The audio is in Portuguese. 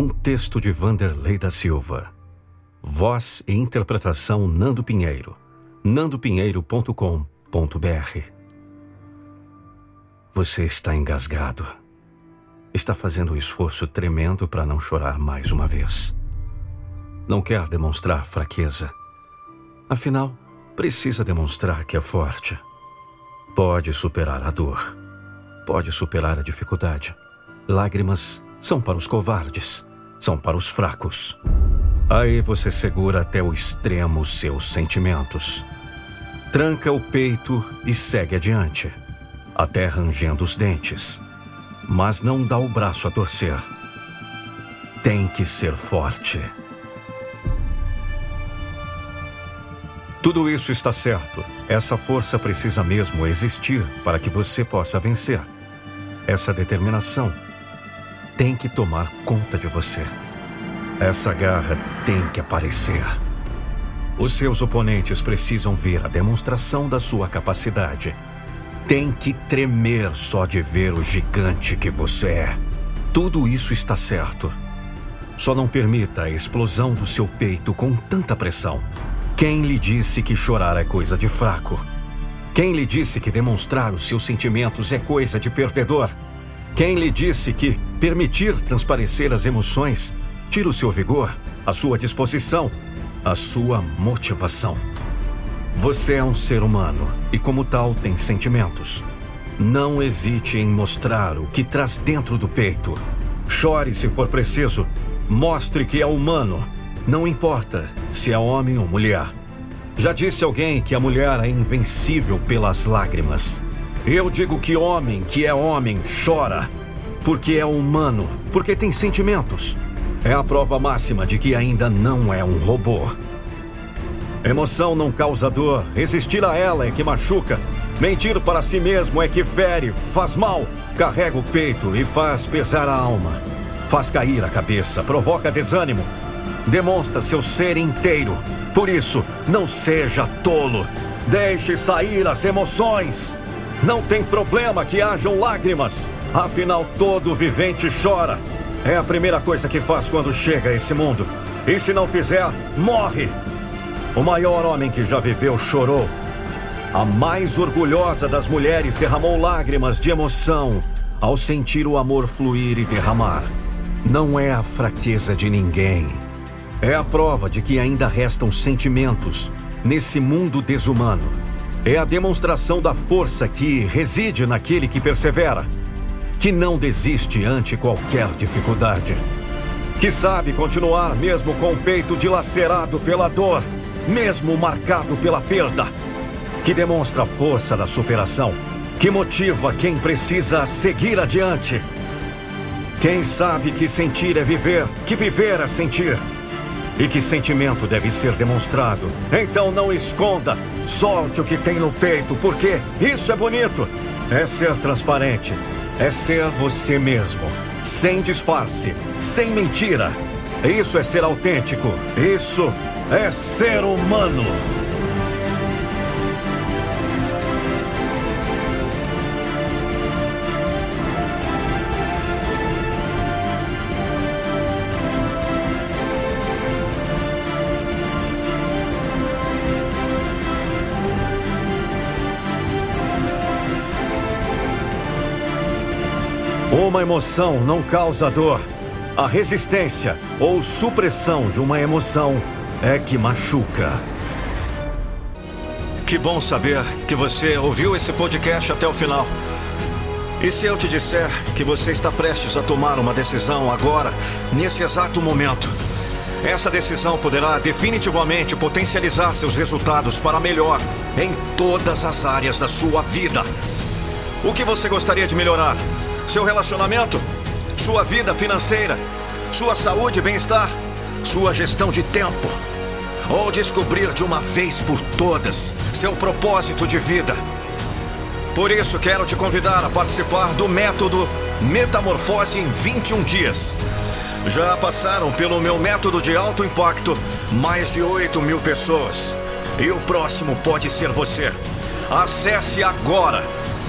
Um texto de Vanderlei da Silva. Voz e interpretação Nando Pinheiro. nandopinheiro.com.br Você está engasgado. Está fazendo um esforço tremendo para não chorar mais uma vez. Não quer demonstrar fraqueza. Afinal, precisa demonstrar que é forte. Pode superar a dor. Pode superar a dificuldade. Lágrimas são para os covardes, são para os fracos. Aí você segura até o extremo seus sentimentos. Tranca o peito e segue adiante, até rangendo os dentes. Mas não dá o braço a torcer. Tem que ser forte. Tudo isso está certo. Essa força precisa mesmo existir para que você possa vencer. Essa determinação tem que tomar conta de você. Essa garra tem que aparecer. Os seus oponentes precisam ver a demonstração da sua capacidade. Tem que tremer só de ver o gigante que você é. Tudo isso está certo. Só não permita a explosão do seu peito com tanta pressão. Quem lhe disse que chorar é coisa de fraco? Quem lhe disse que demonstrar os seus sentimentos é coisa de perdedor? Quem lhe disse que permitir transparecer as emoções tira o seu vigor, a sua disposição, a sua motivação? Você é um ser humano e, como tal, tem sentimentos. Não hesite em mostrar o que traz dentro do peito. Chore se for preciso. Mostre que é humano não importa se é homem ou mulher. Já disse alguém que a mulher é invencível pelas lágrimas. Eu digo que homem que é homem chora porque é humano, porque tem sentimentos. É a prova máxima de que ainda não é um robô. Emoção não causa dor, resistir a ela é que machuca. Mentir para si mesmo é que fere, faz mal, carrega o peito e faz pesar a alma. Faz cair a cabeça, provoca desânimo, demonstra seu ser inteiro. Por isso, não seja tolo. Deixe sair as emoções. Não tem problema que hajam lágrimas. Afinal, todo vivente chora. É a primeira coisa que faz quando chega a esse mundo. E se não fizer, morre. O maior homem que já viveu chorou. A mais orgulhosa das mulheres derramou lágrimas de emoção ao sentir o amor fluir e derramar. Não é a fraqueza de ninguém é a prova de que ainda restam sentimentos nesse mundo desumano. É a demonstração da força que reside naquele que persevera, que não desiste ante qualquer dificuldade, que sabe continuar mesmo com o peito dilacerado pela dor, mesmo marcado pela perda, que demonstra a força da superação, que motiva quem precisa seguir adiante. Quem sabe que sentir é viver, que viver é sentir e que sentimento deve ser demonstrado. Então não esconda, solte o que tem no peito, porque isso é bonito. É ser transparente, é ser você mesmo, sem disfarce, sem mentira. Isso é ser autêntico, isso é ser humano. Uma emoção não causa dor. A resistência ou supressão de uma emoção é que machuca. Que bom saber que você ouviu esse podcast até o final. E se eu te disser que você está prestes a tomar uma decisão agora, nesse exato momento? Essa decisão poderá definitivamente potencializar seus resultados para melhor em todas as áreas da sua vida. O que você gostaria de melhorar? Seu relacionamento, sua vida financeira, Sua saúde e bem-estar? Sua gestão de tempo? Ou descobrir de uma vez por todas seu propósito de vida? Por isso, quero te convidar a participar do método Metamorfose em 21 dias. Já passaram pelo meu método de alto impacto mais de 8 mil pessoas. E o próximo pode ser você. Acesse agora